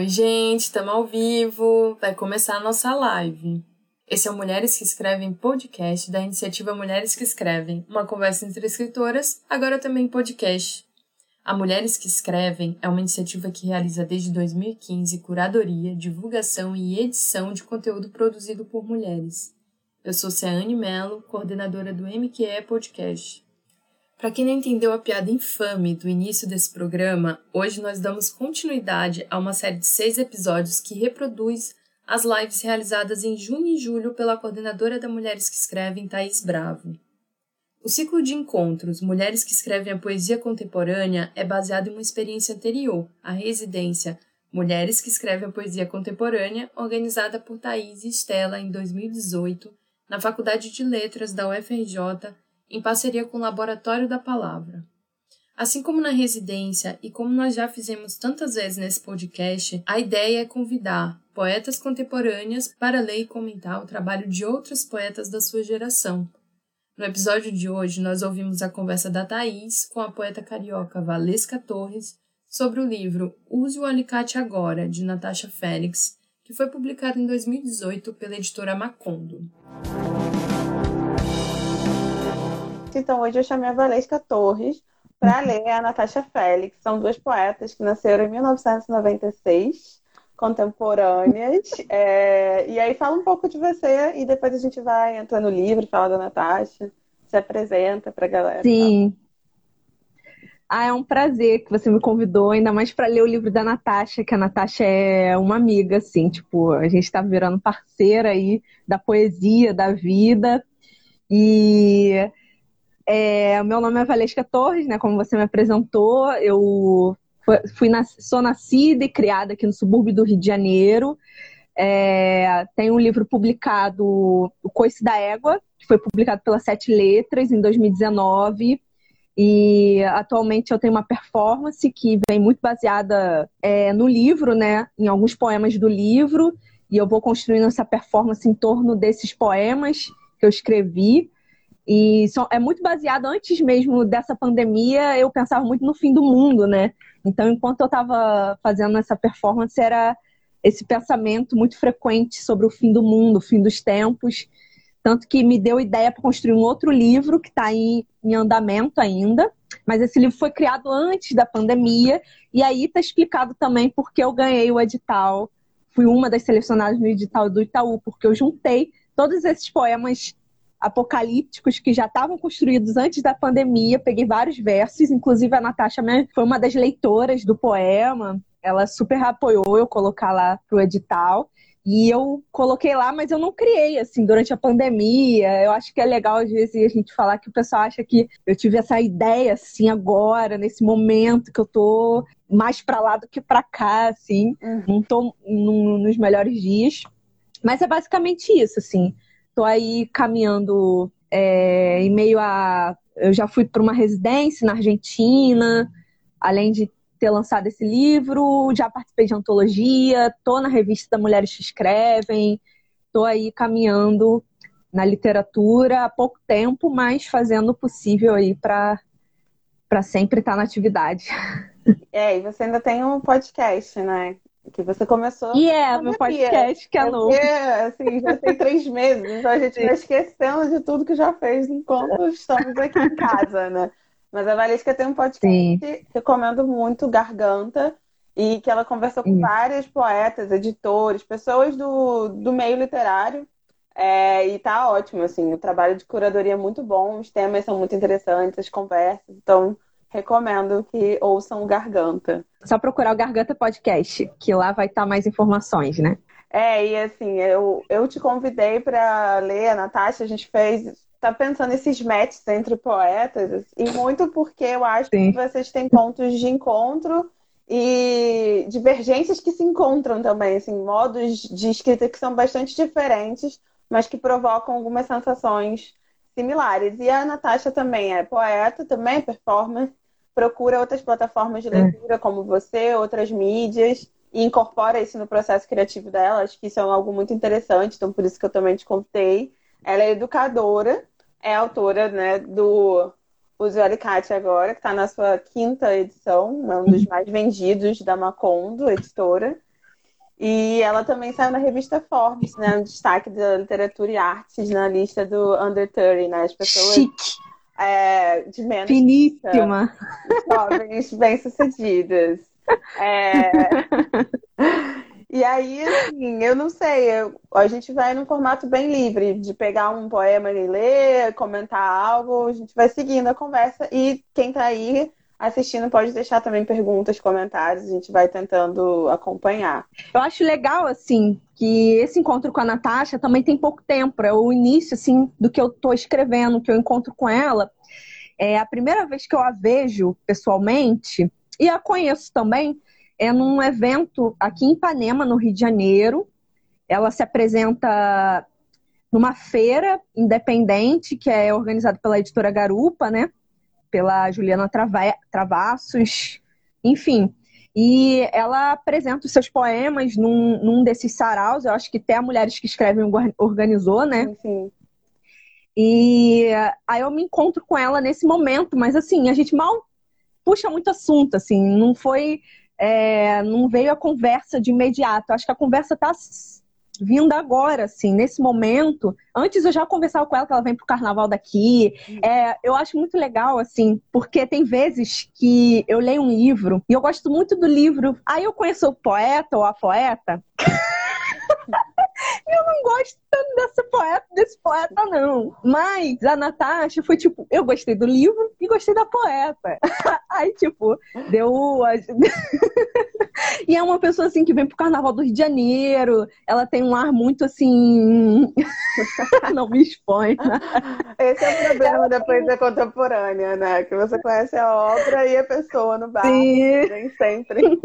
Oi, gente, estamos ao vivo. Vai começar a nossa live. Esse é o Mulheres que Escrevem podcast da iniciativa Mulheres que Escrevem, uma conversa entre escritoras, agora também podcast. A Mulheres que Escrevem é uma iniciativa que realiza desde 2015 curadoria, divulgação e edição de conteúdo produzido por mulheres. Eu sou Ceane Mello, coordenadora do MQE Podcast. Para quem não entendeu a piada infame do início desse programa, hoje nós damos continuidade a uma série de seis episódios que reproduz as lives realizadas em junho e julho pela coordenadora da Mulheres que Escrevem, Thaís Bravo. O ciclo de encontros Mulheres que Escrevem a Poesia Contemporânea é baseado em uma experiência anterior, a residência Mulheres que Escrevem a Poesia Contemporânea, organizada por Thaís e Estela em 2018 na Faculdade de Letras da UFRJ, em parceria com o Laboratório da Palavra. Assim como na residência e como nós já fizemos tantas vezes nesse podcast, a ideia é convidar poetas contemporâneas para ler e comentar o trabalho de outras poetas da sua geração. No episódio de hoje, nós ouvimos a conversa da Thaís com a poeta carioca Valesca Torres sobre o livro Use o Alicate Agora, de Natasha Félix, que foi publicado em 2018 pela editora Macondo. Então, hoje eu chamei a Valesca Torres para ler a Natasha Félix. São duas poetas que nasceram em 1996, contemporâneas. É... E aí fala um pouco de você e depois a gente vai entrar no livro, fala da Natasha, se apresenta para a galera. Sim. Ah, é um prazer que você me convidou, ainda mais para ler o livro da Natasha, que a Natasha é uma amiga, assim, tipo, a gente está virando parceira aí da poesia, da vida. E é, meu nome é Valesca Torres, né? Como você me apresentou, eu fui sou nascida e criada aqui no subúrbio do Rio de Janeiro. É, um livro publicado, O Coice da Égua, que foi publicado pela Sete Letras em 2019. E atualmente eu tenho uma performance que vem muito baseada é, no livro, né? Em alguns poemas do livro. E eu vou construindo essa performance em torno desses poemas que eu escrevi. E é muito baseado antes mesmo dessa pandemia, eu pensava muito no fim do mundo, né? Então, enquanto eu estava fazendo essa performance, era esse pensamento muito frequente sobre o fim do mundo, o fim dos tempos. Tanto que me deu ideia para construir um outro livro que está em, em andamento ainda. Mas esse livro foi criado antes da pandemia. E aí está explicado também porque eu ganhei o edital. Fui uma das selecionadas no edital do Itaú, porque eu juntei todos esses poemas apocalípticos que já estavam construídos antes da pandemia. Peguei vários versos, inclusive a Natasha foi uma das leitoras do poema. Ela super apoiou eu colocar lá pro edital. E eu coloquei lá, mas eu não criei, assim, durante a pandemia. Eu acho que é legal, às vezes, a gente falar que o pessoal acha que eu tive essa ideia, assim, agora, nesse momento que eu tô mais para lá do que para cá, assim. Uhum. Não tô nos melhores dias. Mas é basicamente isso, assim. Estou aí caminhando é, em meio a. Eu já fui para uma residência na Argentina, além de ter lançado esse livro, já participei de antologia, estou na revista Mulheres que Escrevem, estou aí caminhando na literatura há pouco tempo, mas fazendo o possível aí para sempre estar na atividade. É, e você ainda tem um podcast, né? Que você começou. E é, meu podcast que é, é novo. Porque, assim, já tem três meses, então a gente vai esquecendo de tudo que já fez enquanto estamos aqui em casa, né? Mas a Valesca tem um podcast Sim. que recomendo muito, Garganta, e que ela conversou com Sim. vários poetas, editores, pessoas do, do meio literário. É, e tá ótimo, assim, o trabalho de curadoria é muito bom, os temas são muito interessantes, as conversas, então recomendo que ouçam o Garganta. Só procurar o Garganta Podcast, que lá vai estar mais informações, né? É, e assim, eu, eu te convidei para ler, a Natasha, a gente fez. Tá pensando esses matches entre poetas, e muito porque eu acho Sim. que vocês têm pontos de encontro e divergências que se encontram também, assim, modos de escrita que são bastante diferentes, mas que provocam algumas sensações similares. E a Natasha também é poeta, também é performer, procura outras plataformas de é. leitura, é. como você, outras mídias, e incorpora isso no processo criativo dela. Acho que isso é algo muito interessante, então por isso que eu também te contei. Ela é educadora, é autora né, do Use Alicate agora, que está na sua quinta edição, é um dos mais vendidos da Macondo, editora. E ela também saiu na revista Forbes, né? Um destaque da literatura e artes na lista do Under 30, né? As pessoas Chique. É, de menos. Finíssima. Jovens bem-sucedidas. É... E aí, assim, eu não sei, eu, a gente vai num formato bem livre, de pegar um poema e ler, comentar algo, a gente vai seguindo a conversa e quem tá aí assistindo pode deixar também perguntas, comentários, a gente vai tentando acompanhar. Eu acho legal, assim, que esse encontro com a Natasha também tem pouco tempo, é o início, assim, do que eu tô escrevendo, que eu encontro com ela. É a primeira vez que eu a vejo pessoalmente, e a conheço também, é num evento aqui em Ipanema, no Rio de Janeiro. Ela se apresenta numa feira independente que é organizada pela editora Garupa, né? Pela Juliana Trava Travassos, enfim. E ela apresenta os seus poemas num, num desses saraus, eu acho que até a Mulheres que Escrevem organizou, né? Sim. E aí eu me encontro com ela nesse momento, mas assim, a gente mal puxa muito assunto, assim, não foi é, não veio a conversa de imediato. Acho que a conversa está vindo agora, assim, nesse momento. Antes eu já conversava com ela que ela vem pro carnaval daqui. É, eu acho muito legal, assim, porque tem vezes que eu leio um livro e eu gosto muito do livro. Aí eu conheço o poeta ou a poeta. eu não gosto desse poeta, desse poeta, não. Mas a Natasha foi tipo, eu gostei do livro e gostei da poeta. Aí, tipo, deu. e é uma pessoa assim que vem pro carnaval do Rio de Janeiro. Ela tem um ar muito assim. não me expõe. Esse é o problema da poesia contemporânea, né? Que você conhece a obra e a pessoa no bar. Sim. Nem sempre.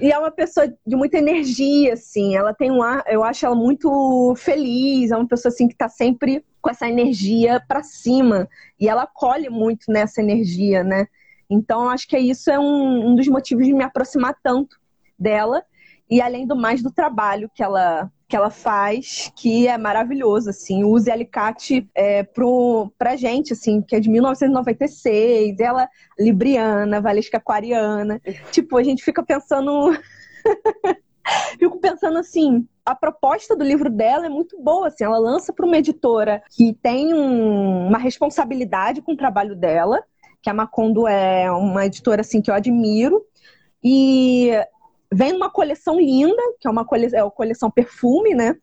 E é uma pessoa de muita energia, assim. Ela tem um ar, eu acho ela muito feliz, é uma pessoa assim que tá sempre com essa energia para cima. E ela colhe muito nessa energia, né? Então, acho que isso é um, um dos motivos de me aproximar tanto dela. E além do mais do trabalho que ela que ela faz, que é maravilhoso, assim, o Use Alicate é, pro, pra gente, assim, que é de 1996, ela libriana, Valesca aquariana, tipo, a gente fica pensando... Fico pensando assim, a proposta do livro dela é muito boa, assim, ela lança para uma editora que tem um, uma responsabilidade com o trabalho dela, que a Macondo é uma editora assim que eu admiro, e vem uma coleção linda, que é uma coleção, é a coleção perfume, né?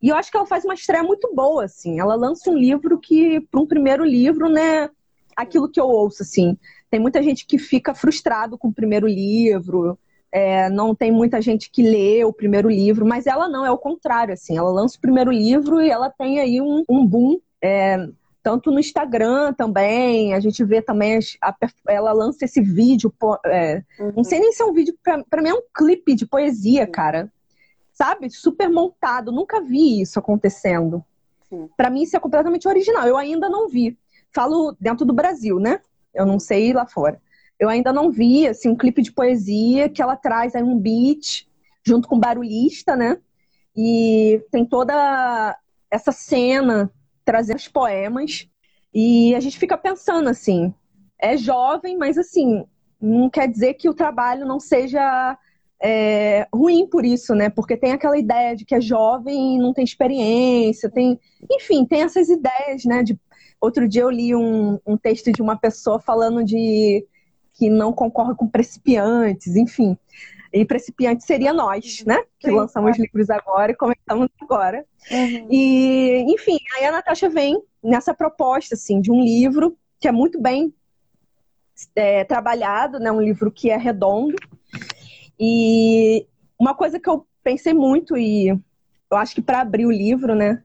E eu acho que ela faz uma estreia muito boa, assim. Ela lança um livro que, para um primeiro livro, né? Aquilo que eu ouço, assim. Tem muita gente que fica frustrado com o primeiro livro, é, não tem muita gente que lê o primeiro livro, mas ela não, é o contrário, assim. Ela lança o primeiro livro e ela tem aí um, um boom. É, tanto no Instagram também, a gente vê também, a, ela lança esse vídeo, é, uhum. não sei nem se é um vídeo, pra, pra mim é um clipe de poesia, cara. Sabe? Super montado, nunca vi isso acontecendo. Para mim isso é completamente original, eu ainda não vi. Falo dentro do Brasil, né? Eu não sei lá fora. Eu ainda não vi, assim, um clipe de poesia que ela traz aí um beat junto com barulhista, né? E tem toda essa cena trazer os poemas. E a gente fica pensando assim, é jovem, mas assim, não quer dizer que o trabalho não seja é, ruim por isso, né? Porque tem aquela ideia de que é jovem e não tem experiência, tem. Enfim, tem essas ideias, né? De... Outro dia eu li um, um texto de uma pessoa falando de que não concorre com principiantes, enfim. E principiante seria nós, né? Que Sim, lançamos claro. livros agora e comentamos agora. Uhum. E, enfim, aí a Natasha vem nessa proposta, assim, de um livro que é muito bem é, trabalhado, né? Um livro que é redondo. E uma coisa que eu pensei muito, e eu acho que para abrir o livro, né?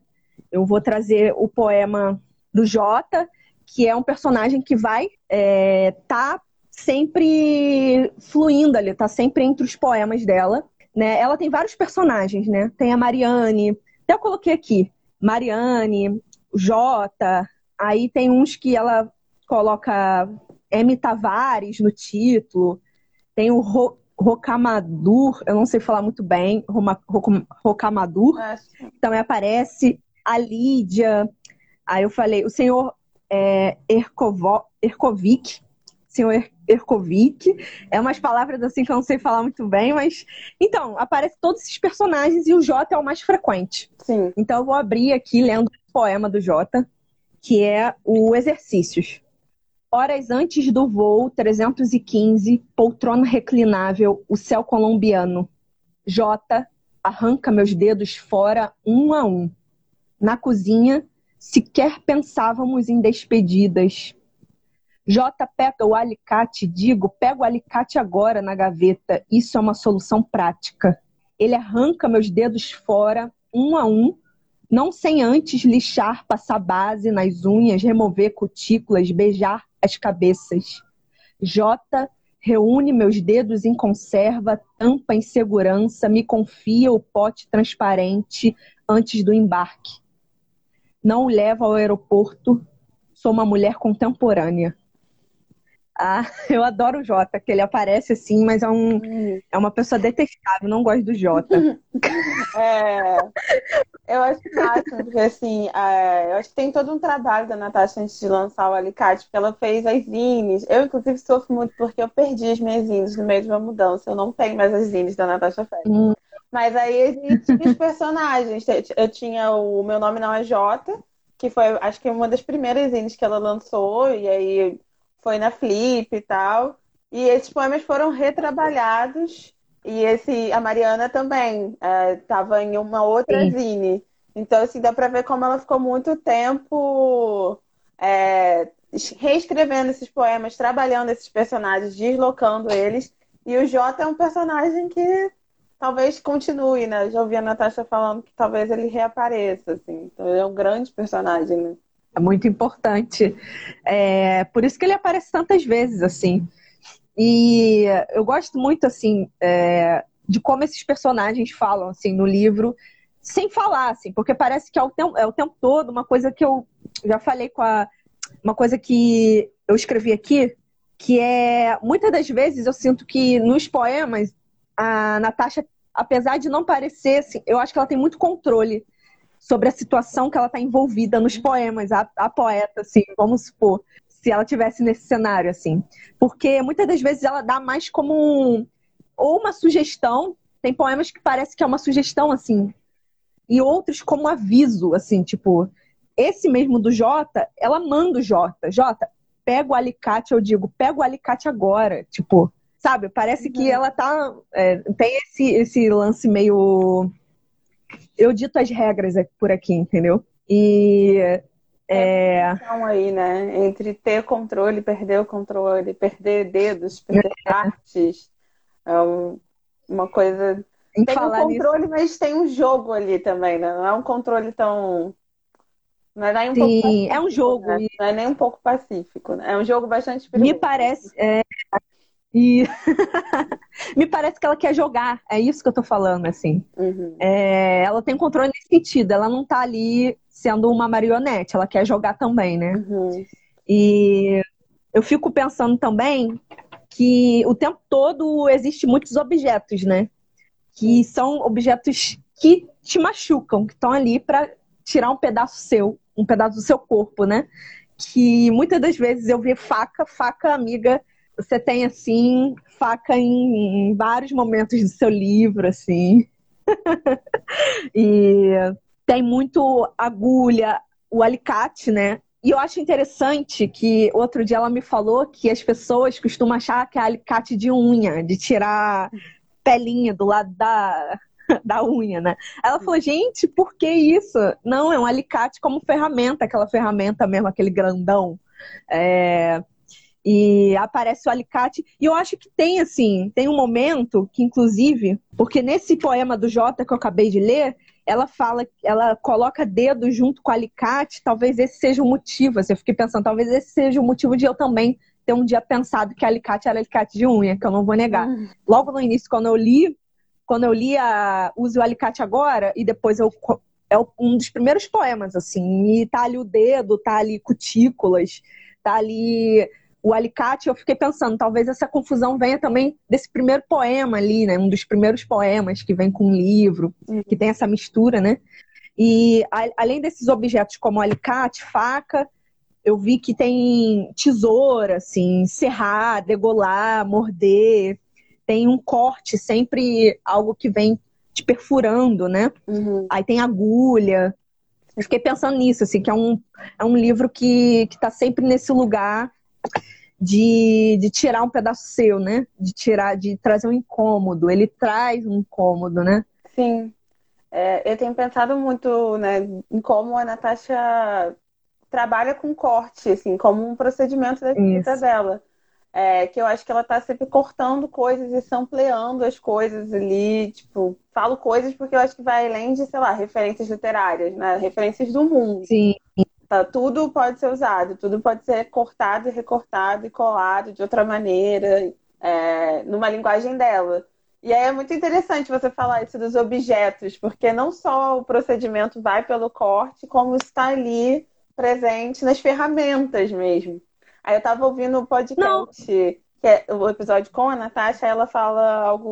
Eu vou trazer o poema do Jota, que é um personagem que vai estar é, tá sempre fluindo ali, tá sempre entre os poemas dela. Né? Ela tem vários personagens, né? Tem a Mariane, até eu coloquei aqui, Mariane, Jota, aí tem uns que ela coloca M. Tavares no título, tem o Ro Rocamadur, eu não sei falar muito bem, Rocamadur, é, também aparece a Lídia, aí eu falei, o senhor é, Erkovo, Erkovic, senhor Erkovic. É umas palavras assim que eu não sei falar muito bem, mas. Então, aparecem todos esses personagens e o Jota é o mais frequente. Sim. Então eu vou abrir aqui lendo o poema do Jota, que é o Exercícios. Horas antes do voo 315, poltrona reclinável, o céu colombiano. Jota arranca meus dedos fora um a um. Na cozinha, sequer pensávamos em despedidas. J pega o alicate, digo, pega o alicate agora na gaveta. Isso é uma solução prática. Ele arranca meus dedos fora, um a um, não sem antes lixar, passar base nas unhas, remover cutículas, beijar as cabeças. J reúne meus dedos em conserva, tampa em segurança, me confia o pote transparente antes do embarque. Não o leva ao aeroporto, sou uma mulher contemporânea. Ah, eu adoro o Jota, que ele aparece assim, mas é, um, hum. é uma pessoa detestável, não gosto do Jota. É, eu acho máximo, porque assim, é, eu acho que tem todo um trabalho da Natasha antes de lançar o Alicate, porque ela fez as zines. Eu, inclusive, sofro muito porque eu perdi as minhas zines no meio de uma mudança. Eu não tenho mais as zines da Natasha Fest. Hum. Mas aí existem os personagens. Eu tinha o Meu Nome Não é Jota, que foi, acho que uma das primeiras zines que ela lançou, e aí foi na Flip e tal. E esses poemas foram retrabalhados. E esse, a Mariana também estava é, em uma outra Sim. zine. Então, assim, dá para ver como ela ficou muito tempo é, reescrevendo esses poemas, trabalhando esses personagens, deslocando eles. E o Jota é um personagem que talvez continue, né? Já ouvi a Natasha falando que talvez ele reapareça, assim. Então, ele é um grande personagem, né? É muito importante. É, por isso que ele aparece tantas vezes, assim. E eu gosto muito, assim, é, de como esses personagens falam, assim, no livro, sem falar, assim, porque parece que é o tempo, é o tempo todo uma coisa que eu já falei com a. Uma coisa que eu escrevi aqui, que é. Muitas das vezes eu sinto que nos poemas, a Natasha, apesar de não parecer, assim, eu acho que ela tem muito controle sobre a situação que ela está envolvida nos poemas, a, a, poeta, assim, vamos supor, se ela tivesse nesse cenário, assim. Porque muitas das vezes ela dá mais como um, ou uma sugestão, tem poemas que parece que é uma sugestão, assim, e outros como aviso, assim, tipo, esse mesmo do Jota, ela manda o Jota, Jota, pega o alicate, eu digo, pega o alicate agora, tipo, sabe? Parece uhum. que ela tá. É, tem esse, esse lance meio eu dito as regras por aqui, entendeu? E é... Então aí, né? Entre ter controle, perder o controle, perder dedos, perder é. partes. É uma coisa. Em tem um controle, nisso... mas tem um jogo ali também, né? Não é um controle tão. Não é nem um Sim, pouco é um jogo. Né? Não é nem um pouco pacífico. Né? É um jogo bastante perigoso. Me parece. É... E me parece que ela quer jogar, é isso que eu tô falando, assim. Uhum. É, ela tem controle nesse sentido, ela não tá ali sendo uma marionete, ela quer jogar também, né? Uhum. E eu fico pensando também que o tempo todo existe muitos objetos, né? Que são objetos que te machucam, que estão ali para tirar um pedaço seu, um pedaço do seu corpo, né? Que muitas das vezes eu vi faca, faca amiga você tem assim faca em, em vários momentos do seu livro, assim. e tem muito agulha, o alicate, né? E eu acho interessante que outro dia ela me falou que as pessoas costumam achar que é alicate de unha, de tirar pelinha do lado da, da unha, né? Ela falou, gente, por que isso? Não, é um alicate como ferramenta, aquela ferramenta mesmo, aquele grandão. É, e aparece o alicate. E eu acho que tem, assim, tem um momento que, inclusive, porque nesse poema do Jota que eu acabei de ler, ela fala, ela coloca dedo junto com o alicate, talvez esse seja o motivo. Assim, eu fiquei pensando, talvez esse seja o motivo de eu também ter um dia pensado que alicate era alicate de unha, que eu não vou negar. Uhum. Logo no início, quando eu li, quando eu li a Use o Alicate Agora, e depois eu é um dos primeiros poemas, assim, e tá ali o dedo, tá ali cutículas, tá ali o alicate, eu fiquei pensando, talvez essa confusão venha também desse primeiro poema ali, né? Um dos primeiros poemas que vem com um livro, uhum. que tem essa mistura, né? E a, além desses objetos como alicate, faca, eu vi que tem tesoura, assim, serrar, degolar, morder. Tem um corte, sempre algo que vem te perfurando, né? Uhum. Aí tem agulha. Eu fiquei pensando nisso, assim, que é um, é um livro que, que tá sempre nesse lugar de, de tirar um pedaço seu, né? De tirar, de trazer um incômodo. Ele traz um incômodo, né? Sim. É, eu tenho pensado muito né, em como a Natasha trabalha com corte, assim, como um procedimento da escrita dela. É, que eu acho que ela tá sempre cortando coisas e sampleando as coisas ali, tipo, falo coisas porque eu acho que vai além de, sei lá, referências literárias, né? Referências do mundo. Sim. Tá, tudo pode ser usado, tudo pode ser cortado e recortado e colado de outra maneira, é, numa linguagem dela. E aí é muito interessante você falar isso dos objetos, porque não só o procedimento vai pelo corte, como está ali presente nas ferramentas mesmo. Aí eu estava ouvindo o podcast, não. Que é o episódio com a Natasha, ela fala algo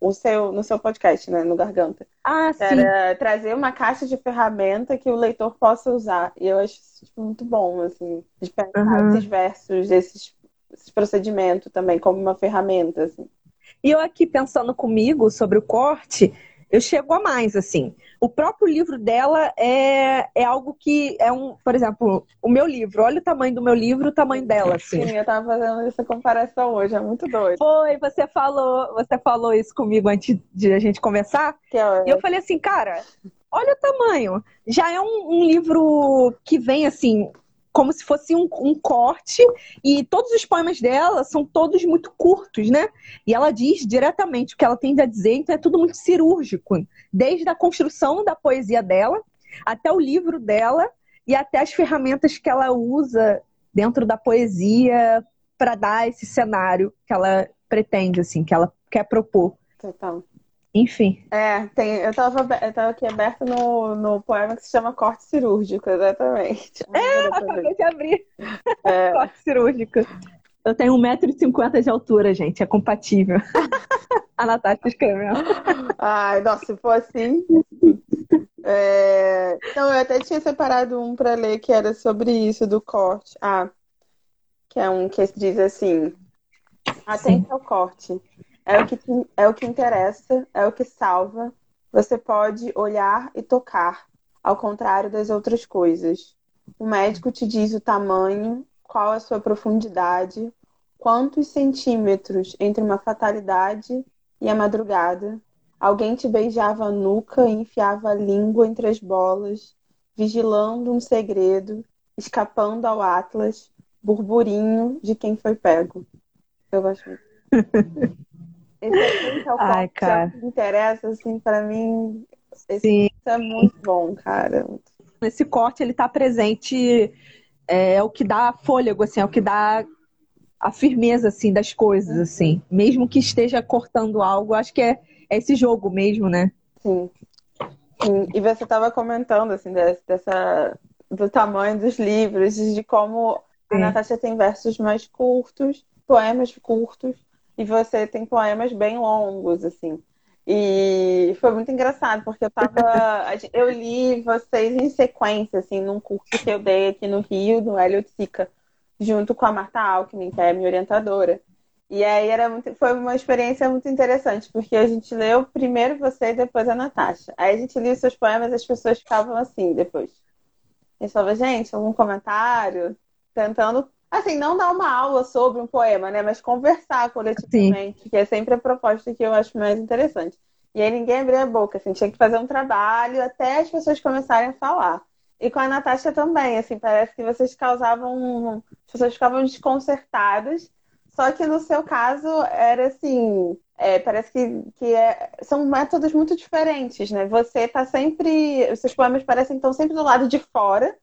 o, o seu, no seu podcast, né, no Garganta. Ah, sim. Era trazer uma caixa de ferramenta que o leitor possa usar. E eu acho tipo, muito bom, assim, de pensar uhum. esses versos, esses, esses procedimentos também como uma ferramenta, assim. E eu aqui pensando comigo sobre o corte, eu chego a mais, assim. O próprio livro dela é, é algo que é um, por exemplo, o meu livro, olha o tamanho do meu livro, o tamanho dela, assim. Sim, eu tava fazendo essa comparação hoje, é muito doido. Foi, você falou, você falou isso comigo antes de a gente começar. Que é... E eu falei assim, cara, olha o tamanho. Já é um, um livro que vem assim, como se fosse um, um, corte, e todos os poemas dela são todos muito curtos, né? E ela diz diretamente o que ela tem a dizer, então é tudo muito cirúrgico, desde a construção da poesia dela, até o livro dela, e até as ferramentas que ela usa dentro da poesia para dar esse cenário que ela pretende, assim, que ela quer propor. Total. Enfim. É, tem, eu estava eu tava aqui aberta no, no poema que se chama Corte Cirúrgico, exatamente. É, acabei de abrir. É. Corte Cirúrgico. Eu tenho 1,50m de altura, gente, é compatível. A Natasha escreveu. Ai, nossa, se for assim. É... Então, eu até tinha separado um para ler que era sobre isso, do corte. Ah, que é um que diz assim: Atente ao corte. É o, que é o que interessa, é o que salva. Você pode olhar e tocar, ao contrário das outras coisas. O médico te diz o tamanho, qual a sua profundidade, quantos centímetros entre uma fatalidade e a madrugada. Alguém te beijava a nuca e enfiava a língua entre as bolas, vigilando um segredo, escapando ao Atlas, burburinho de quem foi pego. Eu gosto muito. Esse é o Ai, cara. que interessa, assim, para mim, esse é muito bom, cara. Esse corte, ele tá presente, é, é, o que dá fôlego, assim, é o que dá a firmeza, assim, das coisas, assim. Mesmo que esteja cortando algo, acho que é, é esse jogo mesmo, né? Sim. Sim. E você estava comentando, assim, dessa, do tamanho dos livros, de como Sim. a Natasha tem versos mais curtos, poemas curtos, e você tem poemas bem longos, assim. E foi muito engraçado, porque eu tava. eu li vocês em sequência, assim, num curso que eu dei aqui no Rio, no Hélio Sica, junto com a Marta Alckmin, que é minha orientadora. E aí era muito, foi uma experiência muito interessante, porque a gente leu primeiro você e depois a Natasha. Aí a gente lia os seus poemas e as pessoas ficavam assim depois. E falava, gente, algum comentário? Tentando Assim, não dar uma aula sobre um poema, né? Mas conversar coletivamente, Sim. que é sempre a proposta que eu acho mais interessante. E aí ninguém abria a boca, assim, tinha que fazer um trabalho até as pessoas começarem a falar. E com a Natasha também, assim, parece que vocês causavam. As pessoas ficavam desconcertadas. Só que no seu caso era assim. É, parece que, que é, são métodos muito diferentes, né? Você tá sempre. Os seus poemas parecem que estão sempre do lado de fora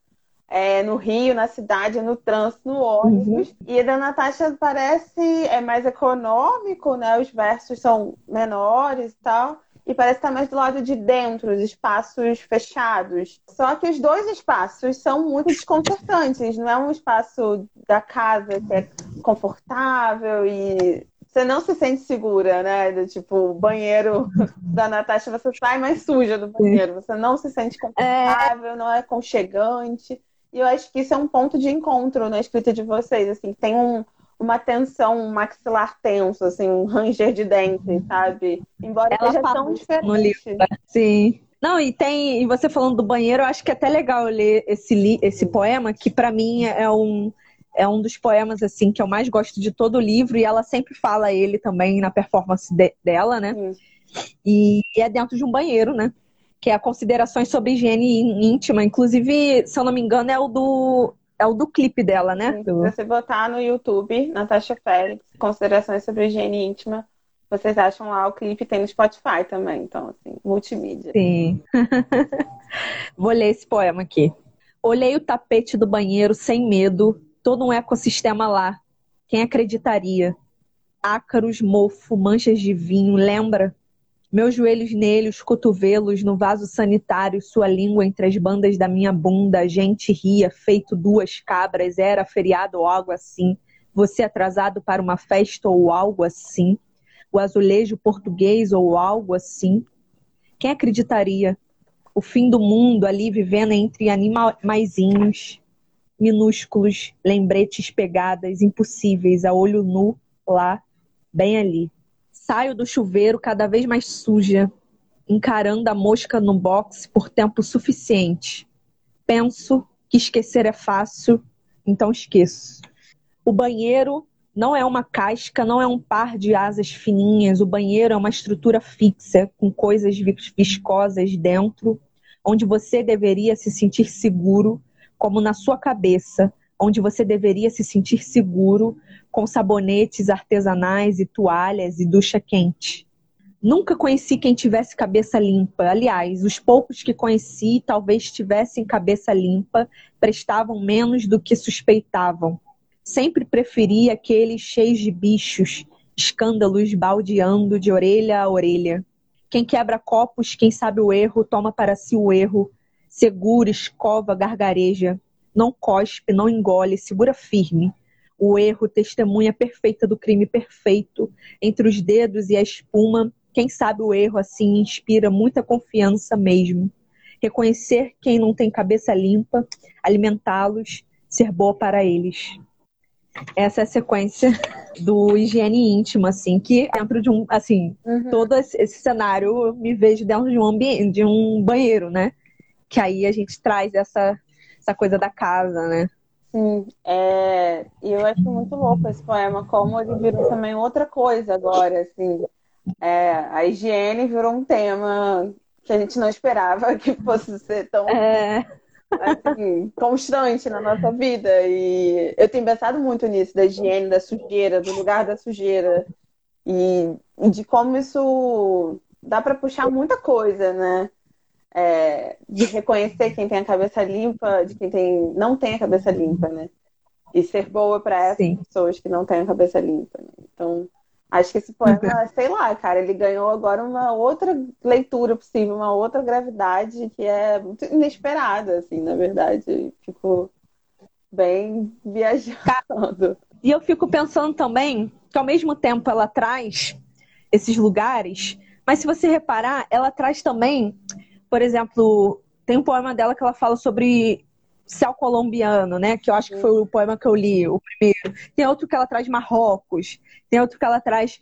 é, no Rio, na cidade, no trânsito, no ônibus. Uhum. E a da Natasha parece é mais econômico, né? Os versos são menores e tal. E parece estar mais do lado de dentro, os espaços fechados. Só que os dois espaços são muito desconcertantes. Não é um espaço da casa que é confortável e você não se sente segura, né? Do, tipo, o banheiro da Natasha, você sai mais suja do banheiro. Você não se sente confortável, é... não é conchegante. E eu acho que isso é um ponto de encontro na escrita de vocês, assim, tem um, uma tensão, um maxilar tenso, assim, um ranger de dentes, sabe? Embora Ela seja tão diferente. Sim. Não, e tem, e você falando do banheiro, eu acho que é até legal ler esse, esse poema, que para mim é um, é um dos poemas assim que eu mais gosto de todo o livro, e ela sempre fala ele também na performance de, dela, né? E, e é dentro de um banheiro, né? Que é a Considerações sobre Higiene Íntima. Inclusive, se eu não me engano, é o do é o do clipe dela, né? Se você botar no YouTube, Natasha Félix, Considerações sobre Higiene Íntima, vocês acham lá o clipe, tem no Spotify também, então, assim, multimídia. Sim. Vou ler esse poema aqui. Olhei o tapete do banheiro sem medo, todo um ecossistema lá. Quem acreditaria? Ácaros, mofo, manchas de vinho, lembra? Meus joelhos nele, os cotovelos no vaso sanitário, sua língua entre as bandas da minha bunda, a gente ria, feito duas cabras, era feriado ou algo assim. Você atrasado para uma festa ou algo assim. O azulejo português ou algo assim. Quem acreditaria? O fim do mundo ali vivendo entre animaizinhos minúsculos, lembretes pegadas, impossíveis, a olho nu, lá, bem ali. Saio do chuveiro cada vez mais suja, encarando a mosca no box por tempo suficiente. Penso que esquecer é fácil, então esqueço. O banheiro não é uma casca, não é um par de asas fininhas. O banheiro é uma estrutura fixa, com coisas viscosas dentro, onde você deveria se sentir seguro, como na sua cabeça, onde você deveria se sentir seguro, com sabonetes artesanais e toalhas e ducha quente. Nunca conheci quem tivesse cabeça limpa. Aliás, os poucos que conheci talvez tivessem cabeça limpa, prestavam menos do que suspeitavam. Sempre preferi aqueles cheios de bichos, escândalos baldeando de orelha a orelha. Quem quebra copos, quem sabe o erro, toma para si o erro, segura, escova, gargareja, não cospe, não engole, segura firme o erro, testemunha perfeita do crime perfeito, entre os dedos e a espuma. Quem sabe o erro assim inspira muita confiança mesmo. Reconhecer quem não tem cabeça limpa, alimentá-los, ser boa para eles. Essa é a sequência do higiene íntima, assim, que dentro de um, assim, uhum. todo esse cenário eu me vejo dentro de um ambiente, de um banheiro, né? Que aí a gente traz essa, essa coisa da casa, né? Sim, é... e eu acho muito louco esse poema, como ele virou também outra coisa agora, assim. É... A higiene virou um tema que a gente não esperava que fosse ser tão é... assim, constante na nossa vida. E eu tenho pensado muito nisso, da higiene, da sujeira, do lugar da sujeira. E, e de como isso dá para puxar muita coisa, né? É, de reconhecer quem tem a cabeça limpa, de quem tem, não tem a cabeça limpa, né? E ser boa para essas Sim. pessoas que não têm a cabeça limpa. Né? Então, acho que esse poema, uhum. sei lá, cara, ele ganhou agora uma outra leitura possível, uma outra gravidade que é muito inesperada, assim, na verdade. Ficou bem viajando. E eu fico pensando também que ao mesmo tempo ela traz esses lugares, mas se você reparar, ela traz também por exemplo, tem um poema dela que ela fala sobre céu colombiano, né? Que eu acho que foi o poema que eu li, o primeiro. Tem outro que ela traz Marrocos. Tem outro que ela traz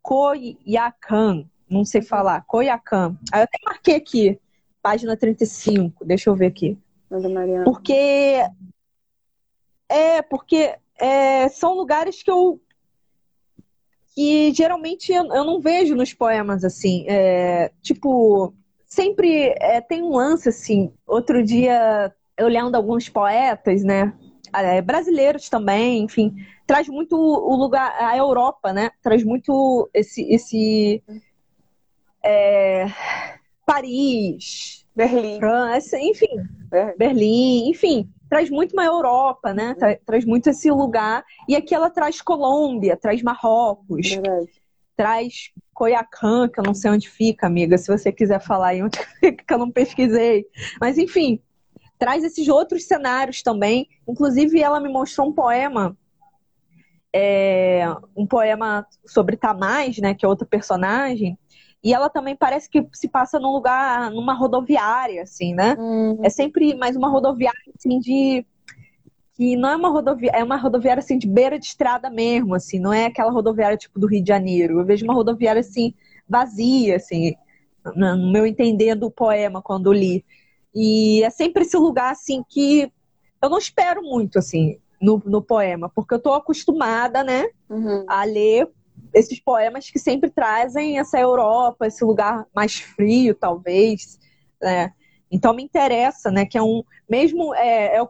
Coyacan. Não sei falar. Coyacan. Aí eu até marquei aqui, página 35. Deixa eu ver aqui. Porque. É, porque é, são lugares que eu. que geralmente eu, eu não vejo nos poemas, assim. É, tipo sempre é, tem um lance assim. Outro dia, lendo alguns poetas, né? É, brasileiros também, enfim, traz muito o lugar, a Europa, né? Traz muito esse, esse é, Paris, Berlim, França, enfim, é. Berlim, enfim, traz muito uma Europa, né? Tra traz muito esse lugar. E aqui ela traz Colômbia, traz Marrocos. Verdade traz Coiacã, que eu não sei onde fica, amiga, se você quiser falar aí onde fica, que eu não pesquisei. Mas enfim, traz esses outros cenários também. Inclusive, ela me mostrou um poema, é, um poema sobre Tamás, né, que é outro personagem, E ela também parece que se passa num lugar, numa rodoviária, assim, né? Uhum. É sempre mais uma rodoviária, assim, de que não é uma rodoviária, é uma rodoviária assim de beira de estrada mesmo, assim, não é aquela rodoviária tipo do Rio de Janeiro. Eu vejo uma rodoviária assim vazia, assim, no meu entender do poema quando li. E é sempre esse lugar assim que eu não espero muito assim no, no poema, porque eu estou acostumada, né, uhum. a ler esses poemas que sempre trazem essa Europa, esse lugar mais frio, talvez, né? Então me interessa, né, que é um mesmo é, é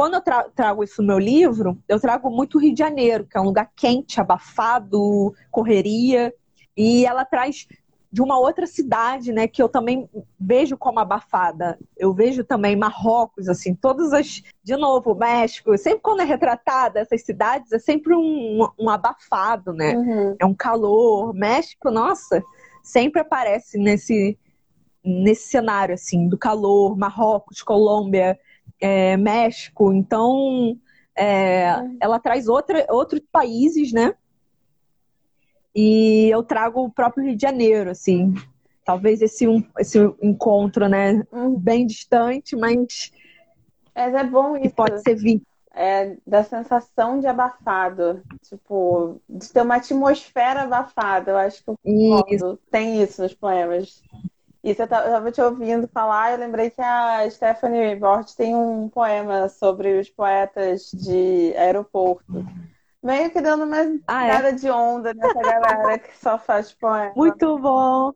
quando eu tra trago isso no meu livro, eu trago muito Rio de Janeiro, que é um lugar quente, abafado, correria, e ela traz de uma outra cidade, né, que eu também vejo como abafada. Eu vejo também Marrocos, assim, todas as, de novo, México. Sempre quando é retratada essas cidades, é sempre um, um abafado, né? Uhum. É um calor. México, nossa, sempre aparece nesse nesse cenário assim do calor. Marrocos, Colômbia, é, México. Então, é, ela traz outra, outros países, né? E eu trago o próprio Rio de Janeiro, assim. Talvez esse, um, esse encontro, né? Hum. Bem distante, mas. Mas é bom isso. pode ser vindo. É, da sensação de abafado. Tipo, de ter uma atmosfera abafada. Eu acho que o isso. tem isso nos poemas. Isso eu estava te ouvindo falar, eu lembrei que a Stephanie Bort tem um poema sobre os poetas de aeroporto. Meio que dando uma ah, é? de onda nessa galera que só faz poema. Muito bom!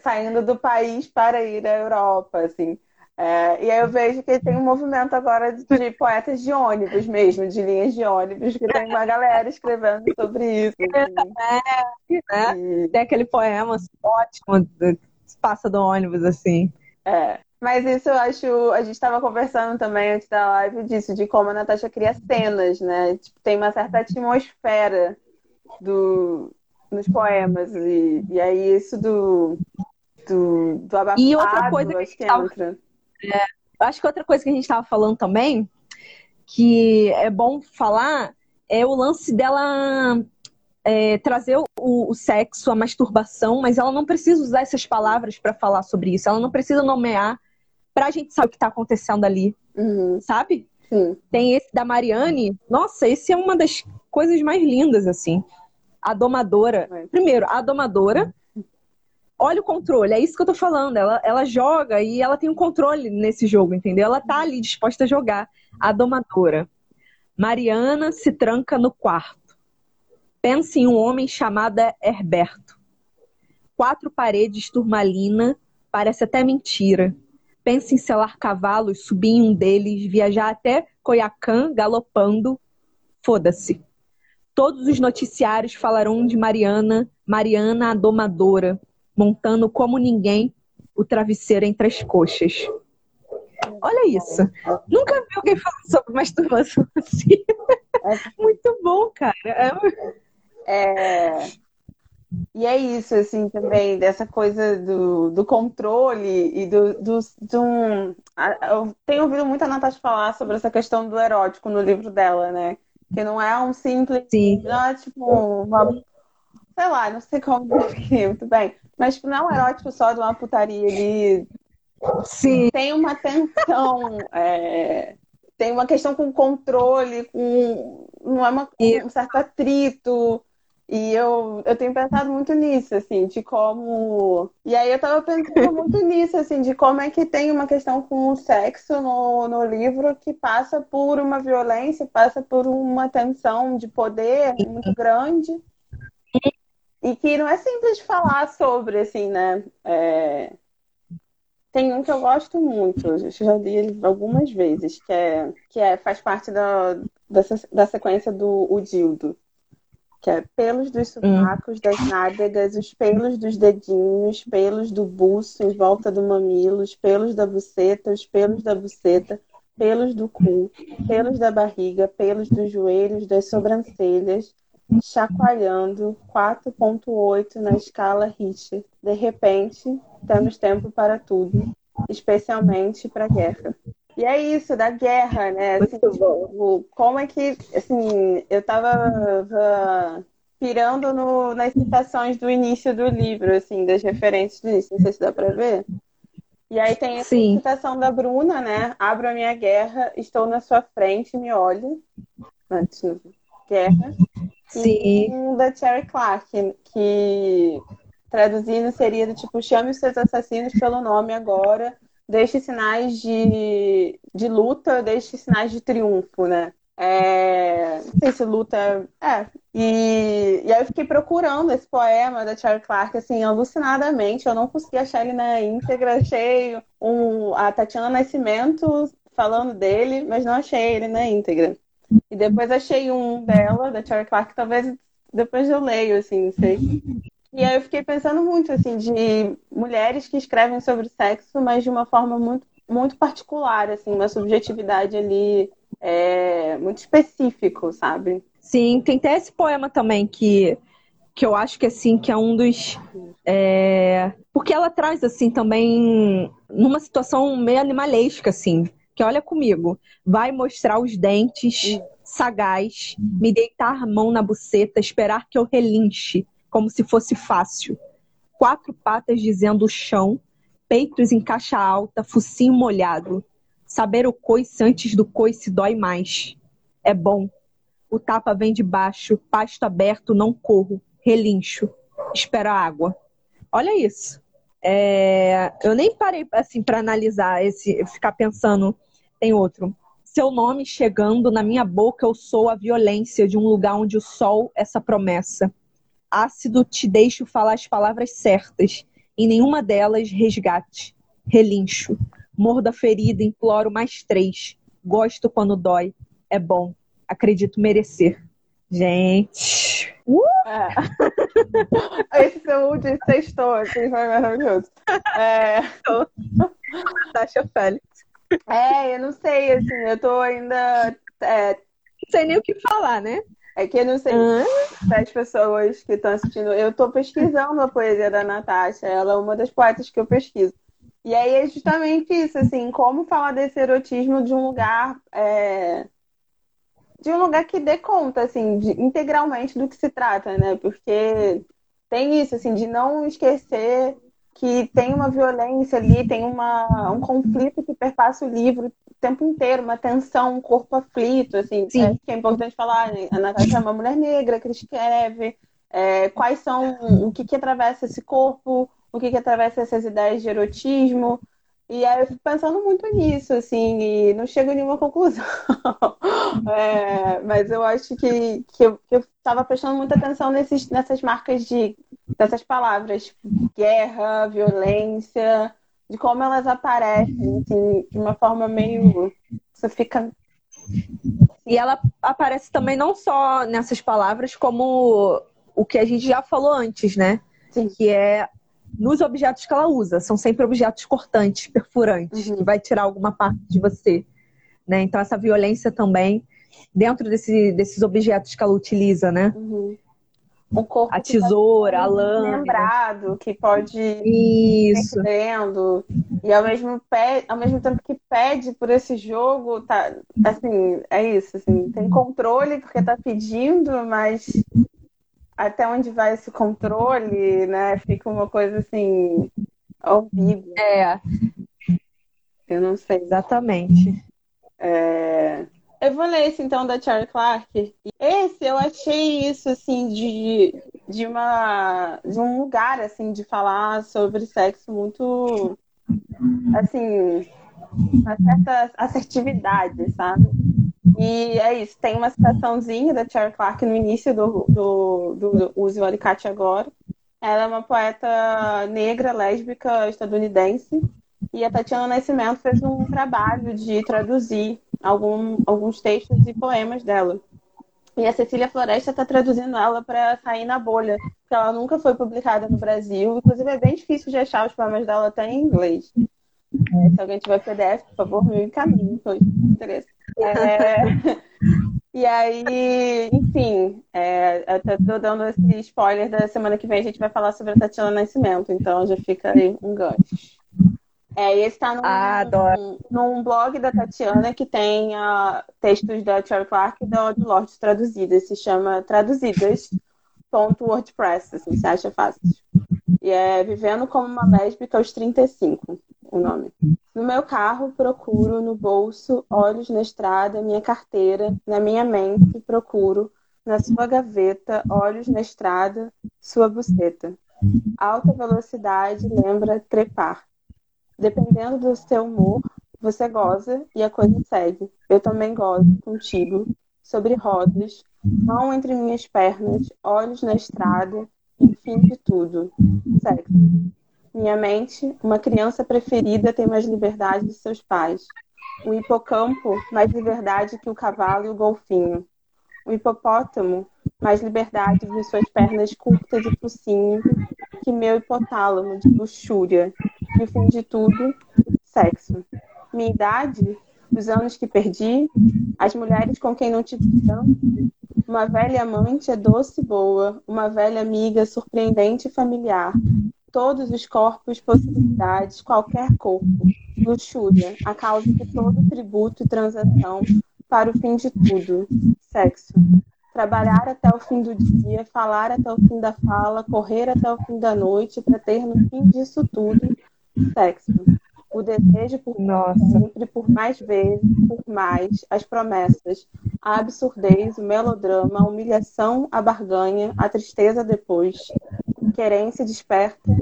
Saindo do país para ir à Europa, assim. É, e aí eu vejo que tem um movimento agora de poetas de ônibus mesmo, de linhas de ônibus, que tem uma galera escrevendo sobre isso. Assim. É, né? Tem aquele poema assim, ótimo passa do ônibus, assim. É. Mas isso eu acho. A gente estava conversando também antes da live disso, de como a Natasha cria cenas, né? Tipo, tem uma certa atmosfera do, nos poemas. E, e aí isso do. Do, do abafado, e outra coisa que, que tava, entra. É, acho que outra coisa que a gente estava falando também, que é bom falar, é o lance dela é, trazer o, o, sexo, a masturbação, mas ela não precisa usar essas palavras para falar sobre isso. Ela não precisa nomear pra gente saber o que tá acontecendo ali. Uhum. Sabe? Sim. Tem esse da Mariane. Nossa, esse é uma das coisas mais lindas, assim. A domadora. É. Primeiro, a domadora. Olha o controle, é isso que eu tô falando. Ela, ela joga e ela tem um controle nesse jogo, entendeu? Ela tá ali disposta a jogar. A domadora. Mariana se tranca no quarto. Pense em um homem chamado Herberto. Quatro paredes turmalina, parece até mentira. Pense em selar cavalos, subir em um deles, viajar até Coiacã galopando. Foda-se. Todos os noticiários falarão de Mariana, Mariana a domadora, montando como ninguém o travesseiro entre as coxas. Olha isso. Nunca vi alguém falar sobre masturbação assim. É. Muito bom, cara. É... É... E é isso, assim, também, dessa coisa do, do controle e do, do, do. Eu tenho ouvido muito a Natasha falar sobre essa questão do erótico no livro dela, né? Que não é um simples. Sim. Não é tipo uma. Sei lá, não sei como definir muito bem. Mas tipo, não é um erótico só de uma putaria ali. Sim. Tem uma tensão. É... Tem uma questão com controle, com. Não é uma... um certo atrito e eu, eu tenho pensado muito nisso, assim, de como. E aí eu tava pensando muito nisso, assim, de como é que tem uma questão com o sexo no, no livro que passa por uma violência, passa por uma tensão de poder muito grande. E que não é simples de falar sobre, assim, né? É... Tem um que eu gosto muito, eu já li ele algumas vezes, que é, que é faz parte da, da, da sequência do O Dildo que é pelos dos sovacos, hum. das nádegas, os pelos dos dedinhos, pelos do buço em volta do mamilo, os pelos da buceta, os pelos da buceta, pelos do cu, pelos da barriga, pelos dos joelhos, das sobrancelhas, chacoalhando 4.8 na escala Richter. De repente, temos tempo para tudo, especialmente para a guerra. E é isso, da guerra, né? Assim, tipo, como é que, assim, eu tava pirando no, nas citações do início do livro, assim, das referências do início. Não sei se dá pra ver. E aí tem Sim. citação da Bruna, né? Abro a minha guerra, estou na sua frente, me olhe. Antes, guerra. Sim. E um da Cherry Clark, que traduzindo seria do tipo, chame os seus assassinos pelo nome agora, deixe sinais de, de luta, deixe sinais de triunfo, né? É, não sei se luta. É. E, e aí eu fiquei procurando esse poema da Charlie Clark, assim, alucinadamente. Eu não consegui achar ele na íntegra. Achei um, a Tatiana Nascimento falando dele, mas não achei ele na íntegra. E depois achei um dela, da Charlie Clark, talvez depois eu leio, assim, não sei. E aí eu fiquei pensando muito, assim, de mulheres que escrevem sobre sexo, mas de uma forma muito, muito particular, assim, uma subjetividade ali é, muito específico, sabe? Sim, tem até esse poema também que, que eu acho que assim que é um dos é, porque ela traz assim também numa situação meio animalesca assim, que olha comigo, vai mostrar os dentes, sagaz, me deitar a mão na buceta, esperar que eu relinche, como se fosse fácil. Quatro patas dizendo o chão, peitos em caixa alta, focinho molhado. Saber o coice antes do coice dói mais. É bom. O tapa vem de baixo, pasto aberto, não corro, relincho, espero a água. Olha isso. É... eu nem parei assim para analisar esse, ficar pensando. Tem outro. Seu nome chegando na minha boca, eu sou a violência de um lugar onde o sol essa promessa. Ácido, te deixo falar as palavras certas. Em nenhuma delas resgate. Relincho. Mordo a ferida, imploro mais três. Gosto quando dói. É bom. Acredito merecer. Gente. Uh! É. Esse seu último sextou, assim, foi maravilhoso. É... Tasha Félix. É, eu não sei, assim, eu tô ainda. É... Não sei nem o que falar, né? É que eu não sei uhum. se as pessoas que estão assistindo. Eu estou pesquisando a poesia da Natasha. Ela é uma das poetas que eu pesquiso. E aí é justamente isso, assim, como falar desse erotismo de um lugar. É... De um lugar que dê conta, assim, de, integralmente do que se trata, né? Porque tem isso, assim, de não esquecer que tem uma violência ali, tem uma, um conflito que perpassa o livro tempo inteiro, uma tensão, um corpo aflito, assim, Sim. É, que é importante falar, né? A Natasha é uma mulher negra que escreve, é, quais são, o que que atravessa esse corpo, o que, que atravessa essas ideias de erotismo. E aí eu fico pensando muito nisso, assim, e não chego a nenhuma conclusão. é, mas eu acho que, que eu estava prestando muita atenção nesses, nessas marcas de dessas palavras, tipo, guerra, violência, de como elas aparecem, assim, de uma forma meio. Você fica. E ela aparece também não só nessas palavras, como o que a gente já falou antes, né? Sim. Que é nos objetos que ela usa. São sempre objetos cortantes, perfurantes, uhum. que vai tirar alguma parte de você. Né? Então, essa violência também, dentro desse, desses objetos que ela utiliza, né? Uhum. Um corpo a tesoura, a lâmina. Lembrado, que pode isso. perdendo. E ao mesmo, pé, ao mesmo tempo que pede por esse jogo, tá, assim, é isso, assim, tem controle porque tá pedindo, mas até onde vai esse controle, né? Fica uma coisa assim ambígua. É. Eu não sei. Exatamente. É... Eu vou ler esse então da Charlie Clark. Esse eu achei isso assim de, de uma de um lugar assim de falar sobre sexo muito assim uma certa assertividade, sabe? E é isso, tem uma citaçãozinha da Cherry Clark no início do, do, do Use o Alicate Agora. Ela é uma poeta negra, lésbica, estadunidense. E a Tatiana Nascimento fez um trabalho de traduzir algum, alguns textos e poemas dela. E a Cecília Floresta está traduzindo ela para sair na bolha, porque ela nunca foi publicada no Brasil. Inclusive, é bem difícil de achar os poemas dela até em inglês. É, se alguém tiver PDF, por favor, me encaminhe, foi interesse. É, e aí, enfim, é, tô dando esse spoiler da semana que vem, a gente vai falar sobre a Tatiana Nascimento, então já fica aí um gancho. É, esse está num, ah, num, num, blog da Tatiana que tem uh, textos da Cherry Clark e da Lorde traduzidas, se chama Traduzidas, .wordpress, assim, você acha fácil. E é Vivendo como uma lésbica aos 35, o nome. No meu carro, procuro no bolso, olhos na estrada, minha carteira, na minha mente, procuro na sua gaveta, olhos na estrada, sua buceta. Alta velocidade lembra trepar. Dependendo do seu humor, você goza e a coisa segue. Eu também gozo contigo, sobre rodas, mão entre minhas pernas, olhos na estrada, enfim de tudo. Sexo. Minha mente, uma criança preferida tem mais liberdade de seus pais. O hipocampo, mais liberdade que o cavalo e o golfinho. O hipopótamo, mais liberdade de suas pernas curtas e focinho que meu hipotálamo de luxúria. E o fim de tudo, sexo. Minha idade, os anos que perdi, as mulheres com quem não tive tanto, uma velha amante é doce e boa, uma velha amiga surpreendente e familiar. Todos os corpos, possibilidades, qualquer corpo. Luxúria, a causa de todo tributo e transação para o fim de tudo. Sexo. Trabalhar até o fim do dia, falar até o fim da fala, correr até o fim da noite, para ter no fim disso tudo, sexo o desejo por Nossa. sempre, por mais vezes, por mais, as promessas, a absurdez, o melodrama, a humilhação, a barganha, a tristeza depois, querência desperta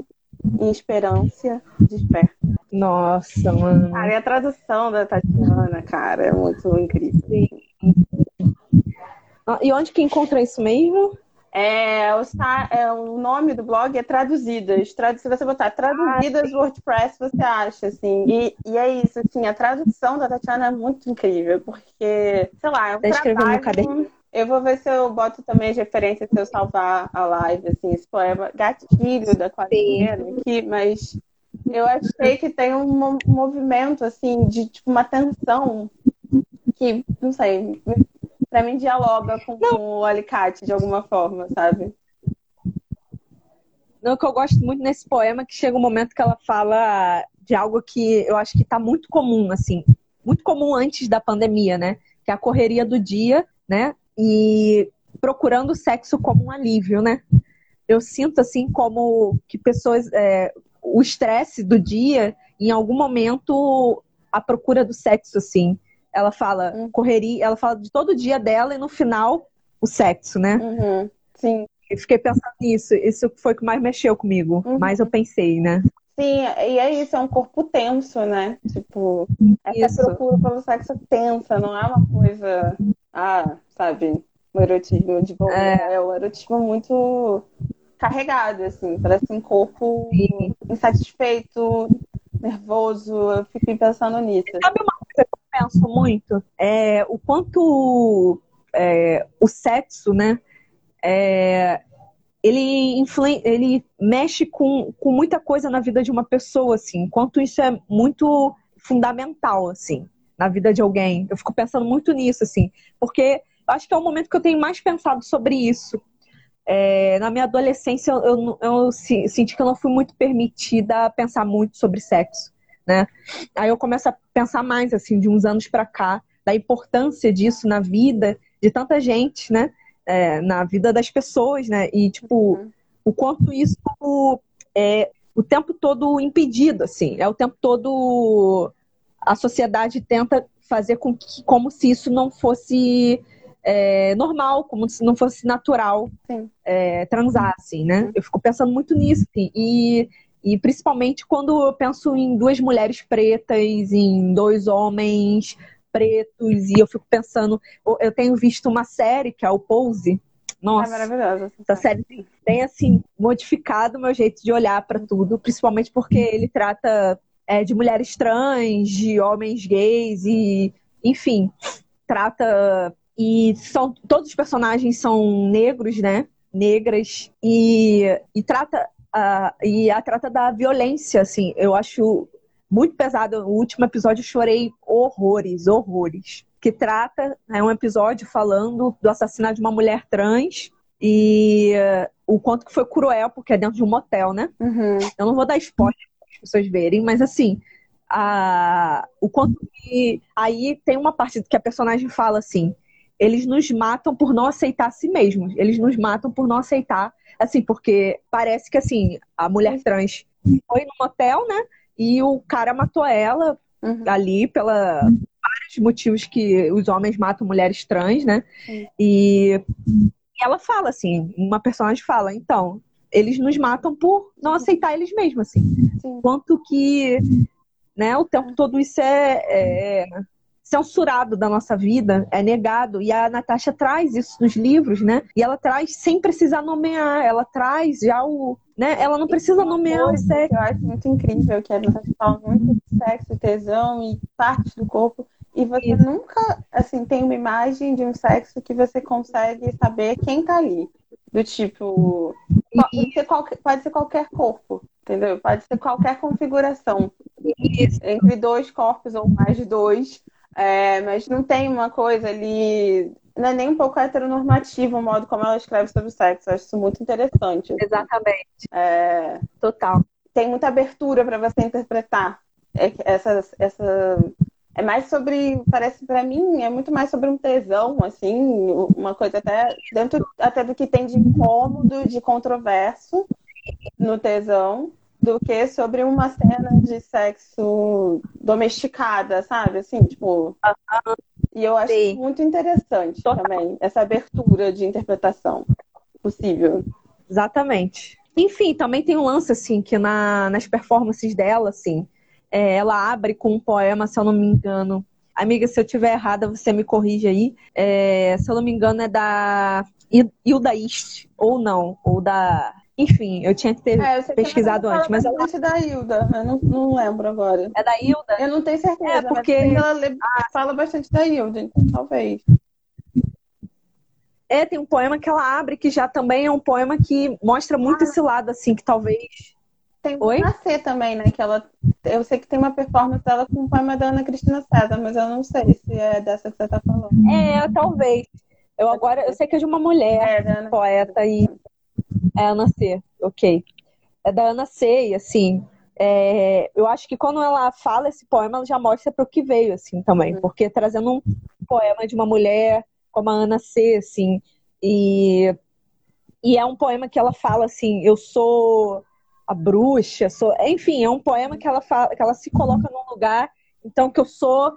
e esperança desperta. Nossa, mano. Cara, e a tradução da Tatiana, cara, é muito incrível. Sim. E onde que encontra isso mesmo? É, o, é, o nome do blog é Traduzidas. Tradu se você botar Traduzidas ah, WordPress, você acha, assim. E, e é isso, assim, a tradução da Tatiana é muito incrível, porque, sei lá, é um tá trabalho... Eu vou ver se eu boto também as referências se eu salvar a live, assim, esse poema gatilho da quarentena aqui, mas eu achei que tem um movimento, assim, de tipo, uma tensão que, não sei, pra mim dialoga com, com o alicate de alguma forma, sabe? Não, o que eu gosto muito nesse poema é que chega um momento que ela fala de algo que eu acho que está muito comum, assim, muito comum antes da pandemia, né? Que é a correria do dia, né? E procurando o sexo como um alívio, né? Eu sinto assim como que pessoas, é, o estresse do dia, em algum momento, a procura do sexo, assim, ela fala uhum. correria, ela fala de todo dia dela e no final o sexo, né? Uhum. Sim. Eu fiquei pensando nisso. Isso foi o que mais mexeu comigo. Uhum. Mais eu pensei, né? Sim, e é isso, é um corpo tenso, né? Tipo, essa isso. procura pelo sexo tensa, não é uma coisa, ah, sabe, um erotismo de boa, é, é um erotismo muito carregado, assim, parece um corpo Sim. insatisfeito, nervoso, eu fiquei pensando nisso. Sabe uma penso muito é o quanto é, o sexo, né? É, ele, ele mexe com, com muita coisa na vida de uma pessoa, assim. Quanto isso é muito fundamental, assim, na vida de alguém. Eu fico pensando muito nisso, assim, porque acho que é o momento que eu tenho mais pensado sobre isso. É, na minha adolescência, eu, eu, eu, senti que eu não fui muito permitida a pensar muito sobre sexo né? Aí eu começo a pensar mais, assim, de uns anos para cá, da importância disso na vida de tanta gente, né? É, na vida das pessoas, né? E, tipo, uhum. o quanto isso é o tempo todo impedido, assim. É o tempo todo a sociedade tenta fazer com que, como se isso não fosse é, normal, como se não fosse natural é, transar, assim, né? Uhum. Eu fico pensando muito nisso, assim, e e principalmente quando eu penso em duas mulheres pretas, em dois homens pretos, e eu fico pensando, eu tenho visto uma série que é o Pose. Nossa, é maravilhosa. Essa série tem assim modificado o meu jeito de olhar para tudo, principalmente porque ele trata é, de mulheres trans, de homens gays e, enfim, trata e são todos os personagens são negros, né? Negras e, e trata Uh, e a trata da violência, assim, eu acho muito pesado. No último episódio eu chorei horrores, horrores. Que trata, é um episódio falando do assassinato de uma mulher trans e uh, o quanto que foi cruel, porque é dentro de um motel, né? Uhum. Eu não vou dar spoiler para as pessoas verem, mas assim, a, o quanto que. Aí tem uma parte que a personagem fala assim: eles nos matam por não aceitar a si mesmos. Eles nos matam por não aceitar, assim, porque parece que assim, a mulher trans foi no motel, né? E o cara matou ela uhum. ali pela vários motivos que os homens matam mulheres trans, né? E ela fala assim, uma personagem fala, então, eles nos matam por não aceitar eles mesmos, assim. Sim. Quanto que, né, o tempo todo isso é, é censurado da nossa vida, é negado. E a Natasha traz isso nos livros, né? E ela traz sem precisar nomear, ela traz já o. Né? Ela não precisa nomear o sexo. Eu acho muito incrível que a Natasha fala muito de sexo, tesão e partes do corpo. E você isso. nunca, assim, tem uma imagem de um sexo que você consegue saber quem tá ali. Do tipo. Pode ser, qualquer, pode ser qualquer corpo, entendeu? Pode ser qualquer configuração. Isso. Entre dois corpos ou mais de dois. É, mas não tem uma coisa ali. Não é nem um pouco heteronormativo o modo como ela escreve sobre o sexo. Eu acho isso muito interessante. Exatamente. É, Total. Tem muita abertura para você interpretar. É, essa, essa é mais sobre, parece para mim, é muito mais sobre um tesão, assim, uma coisa até dentro até do que tem de incômodo, de controverso no tesão do que sobre uma cena de sexo domesticada, sabe? Assim, tipo. E eu acho Sim. muito interessante Total. também essa abertura de interpretação possível. Exatamente. Enfim, também tem um lance, assim, que na, nas performances dela, assim, é, ela abre com um poema, se eu não me engano. Amiga, se eu tiver errada, você me corrige aí. É, se eu não me engano, é da Hilda East, ou não, ou da enfim, eu tinha que ter é, pesquisado antes. Mas ela... é da Hilda, eu não, não lembro agora. É da Hilda? Eu não tenho certeza, é porque ela ah. fala bastante da Hilda, então talvez. É, tem um poema que ela abre que já também é um poema que mostra muito ah. esse lado, assim, que talvez. Tem Oi? Nascer também, né? Que ela. Eu sei que tem uma performance dela com um poema da Ana Cristina César, mas eu não sei se é dessa que você tá falando. É, talvez. Eu agora eu sei que é de uma mulher é, poeta e é Ana C, ok. É da Ana C, e assim, é, eu acho que quando ela fala esse poema, ela já mostra para o que veio, assim, também. Uhum. Porque trazendo um poema de uma mulher como a Ana C, assim, e, e é um poema que ela fala assim, eu sou a bruxa, sou, enfim, é um poema que ela fala, que ela se coloca num lugar, então que eu sou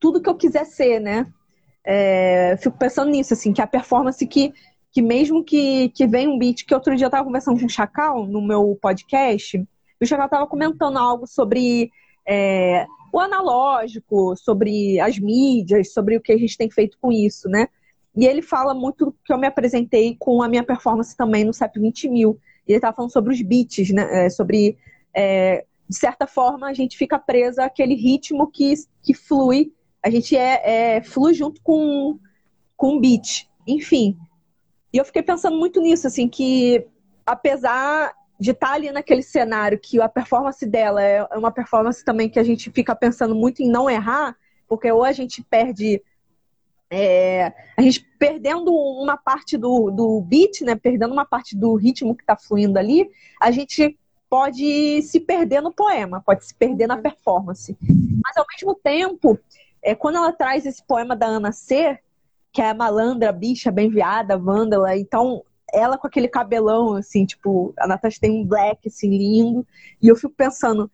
tudo que eu quiser ser, né? É, fico pensando nisso, assim, que é a performance que que mesmo que, que venha um beat, que outro dia eu estava conversando com o Chacal no meu podcast, o Chacal estava comentando algo sobre é, o analógico, sobre as mídias, sobre o que a gente tem feito com isso, né? E ele fala muito que eu me apresentei com a minha performance também no CEP 20 mil. E ele estava falando sobre os beats, né? É, sobre, é, de certa forma, a gente fica presa àquele ritmo que, que flui. A gente é, é flui junto com, com o beat. Enfim, e eu fiquei pensando muito nisso, assim, que apesar de estar ali naquele cenário que a performance dela é uma performance também que a gente fica pensando muito em não errar, porque ou a gente perde. É, a gente perdendo uma parte do, do beat, né? Perdendo uma parte do ritmo que está fluindo ali, a gente pode se perder no poema, pode se perder na uhum. performance. Mas ao mesmo tempo, é, quando ela traz esse poema da Ana C, que é malandra, bicha, bem viada, vândala. Então, ela com aquele cabelão, assim, tipo, a Natasha tem um black, assim, lindo. E eu fico pensando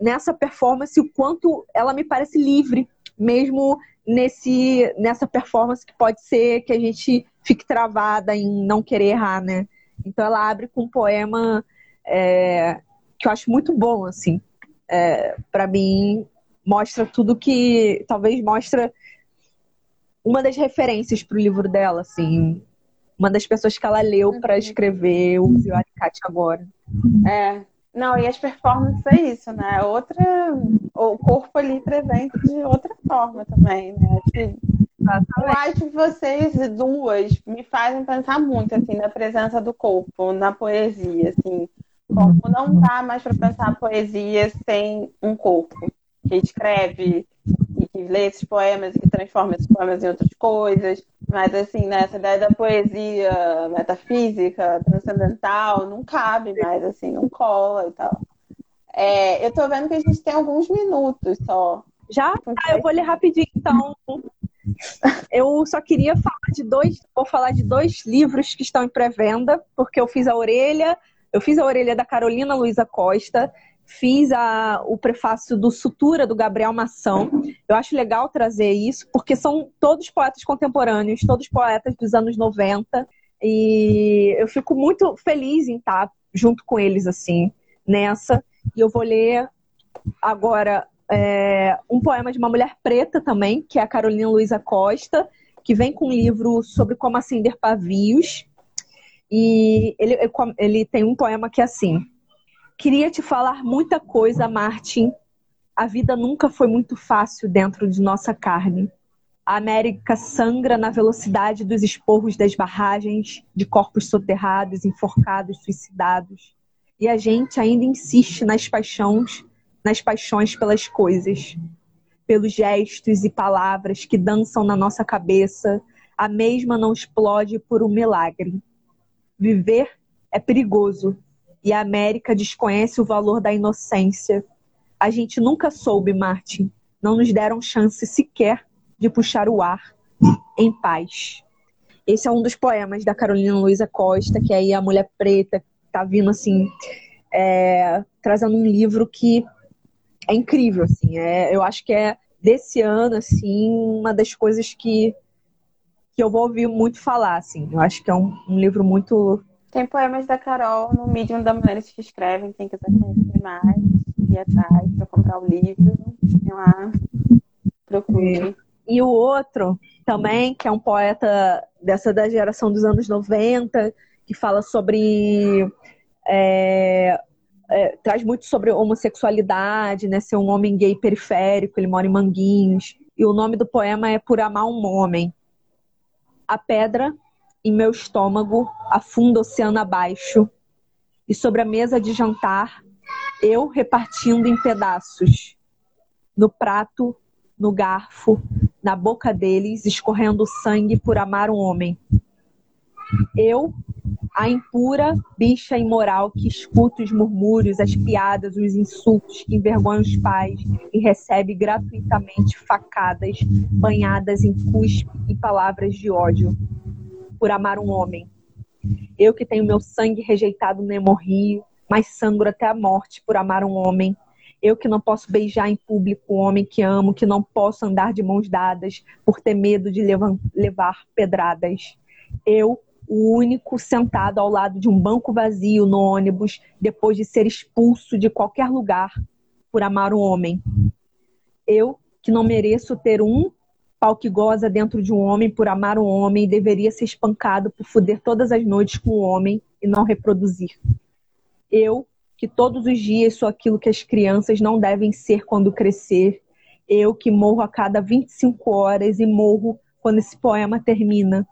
nessa performance, o quanto ela me parece livre, mesmo nesse, nessa performance que pode ser que a gente fique travada em não querer errar, né? Então, ela abre com um poema é, que eu acho muito bom, assim. É, para mim, mostra tudo que talvez mostra uma das referências para o livro dela, assim. Uma das pessoas que ela leu para uhum. escrever o Zio Alicate agora. É. Não, e as performances é isso, né? Outra. O corpo ali presente de outra forma também, né? Assim, eu acho que vocês duas me fazem pensar muito, assim, na presença do corpo, na poesia, assim. Como não dá mais para pensar poesia sem um corpo que escreve que lê esses poemas e que transforma esses poemas em outras coisas. Mas, assim, né, essa ideia da poesia metafísica, transcendental, não cabe mais, assim, não cola e tal. É, eu tô vendo que a gente tem alguns minutos só. Já? Ah, eu vou ler rapidinho, então. Eu só queria falar de dois, vou falar de dois livros que estão em pré-venda, porque eu fiz a orelha, eu fiz a orelha da Carolina Luiza Costa, fiz a, o prefácio do Sutura do Gabriel Mação. Eu acho legal trazer isso, porque são todos poetas contemporâneos, todos poetas dos anos 90, e eu fico muito feliz em estar junto com eles assim nessa. E eu vou ler agora é, um poema de uma mulher preta também, que é a Carolina Luiza Costa, que vem com um livro sobre como acender pavios. E ele, ele tem um poema que é assim: Queria te falar muita coisa, Martin. A vida nunca foi muito fácil dentro de nossa carne. A América sangra na velocidade dos esporros das barragens, de corpos soterrados, enforcados, suicidados. E a gente ainda insiste nas paixões nas paixões pelas coisas, pelos gestos e palavras que dançam na nossa cabeça, a mesma não explode por um milagre. Viver é perigoso e a América desconhece o valor da inocência. A gente nunca soube, Martin. Não nos deram chance sequer de puxar o ar em paz. Esse é um dos poemas da Carolina Luiza Costa, que é aí a mulher preta tá vindo assim, é, trazendo um livro que é incrível, assim. É, eu acho que é desse ano, assim, uma das coisas que, que eu vou ouvir muito falar, assim. Eu acho que é um, um livro muito. Tem poemas da Carol no Medium da Mulheres que Escrevem, quem quiser conhecer mais, ir atrás para comprar o livro, tem lá, procure. E o outro também, que é um poeta dessa da geração dos anos 90, que fala sobre é, é, traz muito sobre homossexualidade, né? Ser um homem gay periférico, ele mora em Manguinhos. E o nome do poema é Por Amar um Homem. A pedra em meu estômago afunda oceano abaixo. E sobre a mesa de jantar, eu repartindo em pedaços. No prato, no garfo, na boca deles, escorrendo sangue por amar um homem. Eu a impura bicha imoral que escuta os murmúrios, as piadas, os insultos, que envergonha os pais e recebe gratuitamente facadas banhadas em cuspe e palavras de ódio por amar um homem. Eu que tenho meu sangue rejeitado no hemorrio, mas sangro até a morte por amar um homem. Eu que não posso beijar em público o homem que amo, que não posso andar de mãos dadas por ter medo de levar pedradas. Eu o único sentado ao lado de um banco vazio no ônibus depois de ser expulso de qualquer lugar por amar um homem. Eu, que não mereço ter um pau que goza dentro de um homem por amar um homem, deveria ser espancado por foder todas as noites com um homem e não reproduzir. Eu, que todos os dias sou aquilo que as crianças não devem ser quando crescer. Eu, que morro a cada 25 horas e morro quando esse poema termina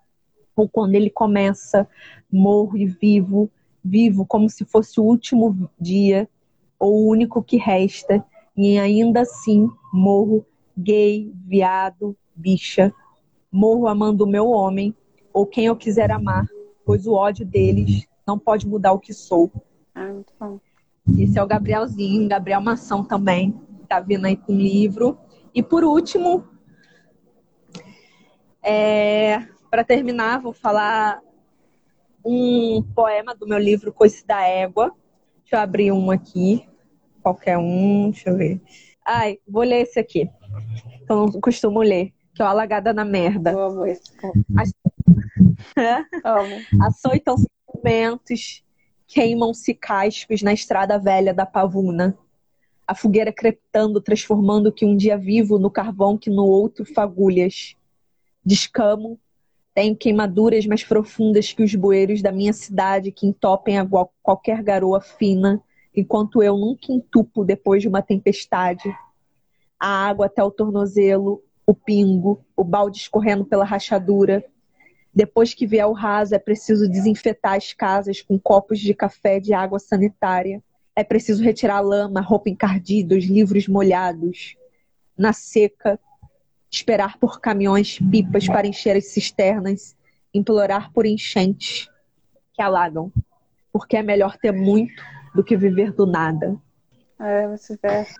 ou quando ele começa, morro e vivo, vivo como se fosse o último dia ou o único que resta, e ainda assim morro gay, viado, bicha, morro amando o meu homem ou quem eu quiser amar, pois o ódio deles não pode mudar o que sou. Ah, muito bom. Esse é o Gabrielzinho, Gabriel Mação também, tá vindo aí com um livro. E por último, é, para terminar, vou falar um poema do meu livro Coice da Égua. Deixa eu abrir um aqui. Qualquer um, deixa eu ver. Ai, vou ler esse aqui. Eu não costumo ler. Que é o Alagada na Merda. Eu amo esse. As... amo. Açoitam-se queimam-se cascos na estrada velha da pavuna. A fogueira crepitando, transformando o que um dia vivo no carvão que no outro fagulhas. Descamo, tenho queimaduras mais profundas que os bueiros da minha cidade que entopem a qualquer garoa fina, enquanto eu nunca entupo depois de uma tempestade. A água até o tornozelo, o pingo, o balde escorrendo pela rachadura. Depois que vier o raso, é preciso desinfetar as casas com copos de café de água sanitária. É preciso retirar a lama, roupa encardida, os livros molhados. Na seca, esperar por caminhões pipas para encher as cisternas, implorar por enchentes que alagam, porque é melhor ter muito do que viver do nada. É,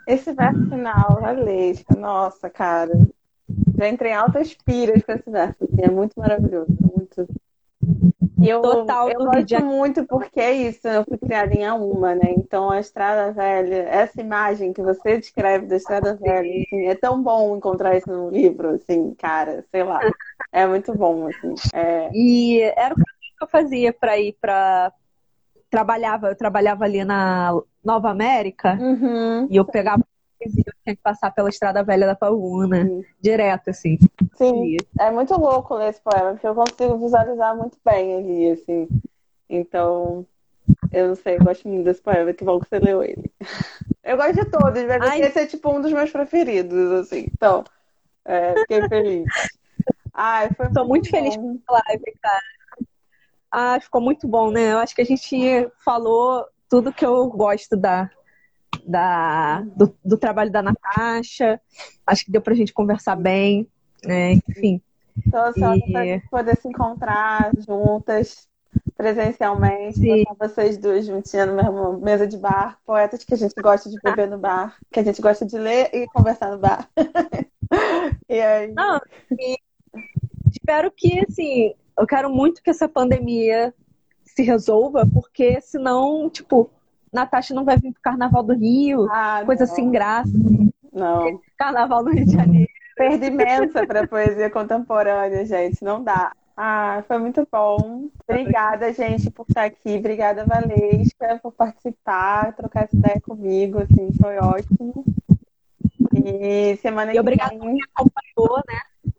esse verso, final, Valesca, nossa, cara. Já entrei em altas piras com esse verso. Assim, é muito maravilhoso. Muito. E eu, Total eu gosto muito porque é isso, eu fui criada em Auma, né? Então a Estrada Velha, essa imagem que você descreve da Estrada Velha, assim, é tão bom encontrar isso no livro, assim, cara, sei lá. É muito bom, assim. É... E era o que eu fazia para ir para trabalhava, eu trabalhava ali na Nova América uhum. e eu pegava eu tinha que passar pela Estrada Velha da uhum. direto, assim. Sim, é muito louco ler esse poema, porque eu consigo visualizar muito bem ali, assim. Então, eu não sei, eu gosto muito desse poema, que bom que você leu ele. Eu gosto de todos, mas Ai. esse é tipo um dos meus preferidos, assim. Então, é, fiquei feliz. Ai, foi Tô muito, muito feliz com a live, cara. Ah, ficou muito bom, né? Eu acho que a gente falou tudo que eu gosto da, da, do, do trabalho da Natasha. Acho que deu pra gente conversar bem, né? Enfim. Estou ansiosa e... para poder se encontrar juntas presencialmente, botar vocês duas juntinhas na mesma mesa de bar, poetas que a gente gosta de beber no bar, que a gente gosta de ler e conversar no bar. e aí? Não, e espero que, assim, eu quero muito que essa pandemia se resolva, porque senão, tipo, Natasha não vai vir pro Carnaval do Rio, ah, coisa não. sem graça. Não. Carnaval do Rio de Janeiro. Perda imensa pra poesia contemporânea, gente. Não dá. Ah, foi muito bom. Obrigada, gente, por estar aqui. Obrigada, Valesca, por participar, trocar essa ideia comigo. Assim, foi ótimo. E semana e que obrigada vem. por acompanhou, né?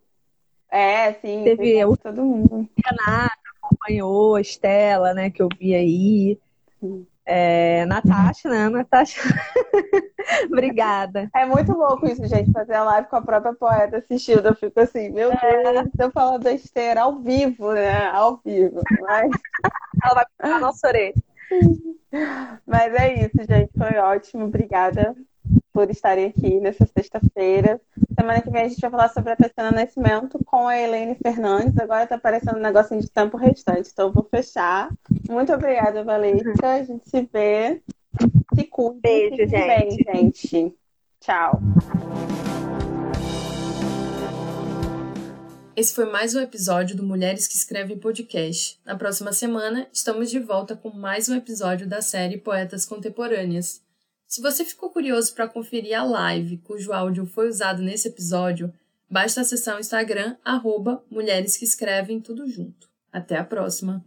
É, sim. Teve o... todo mundo. Renata acompanhou, a Estela, né, que eu vi aí. Sim. É, Natasha, né? Natasha. Obrigada. É muito louco isso, gente, fazer a live com a própria poeta assistindo. Eu fico assim, meu é. Deus, eu falo besteira ao vivo, né? Ao vivo. Mas... Ela vai puxar a nossa orelha. Mas é isso, gente. Foi ótimo. Obrigada por estarem aqui nessa sexta-feira. Semana que vem a gente vai falar sobre a Tatiana Nascimento com a Helene Fernandes. Agora tá aparecendo um negocinho de tempo restante, então eu vou fechar. Muito obrigada, Valesca. A gente se vê. Se cuide. Beijo, gente. Bem, gente. Tchau. Esse foi mais um episódio do Mulheres que Escrevem Podcast. Na próxima semana, estamos de volta com mais um episódio da série Poetas Contemporâneas. Se você ficou curioso para conferir a live cujo áudio foi usado nesse episódio, basta acessar o Instagram arroba Mulheres que Escrevem tudo junto. Até a próxima!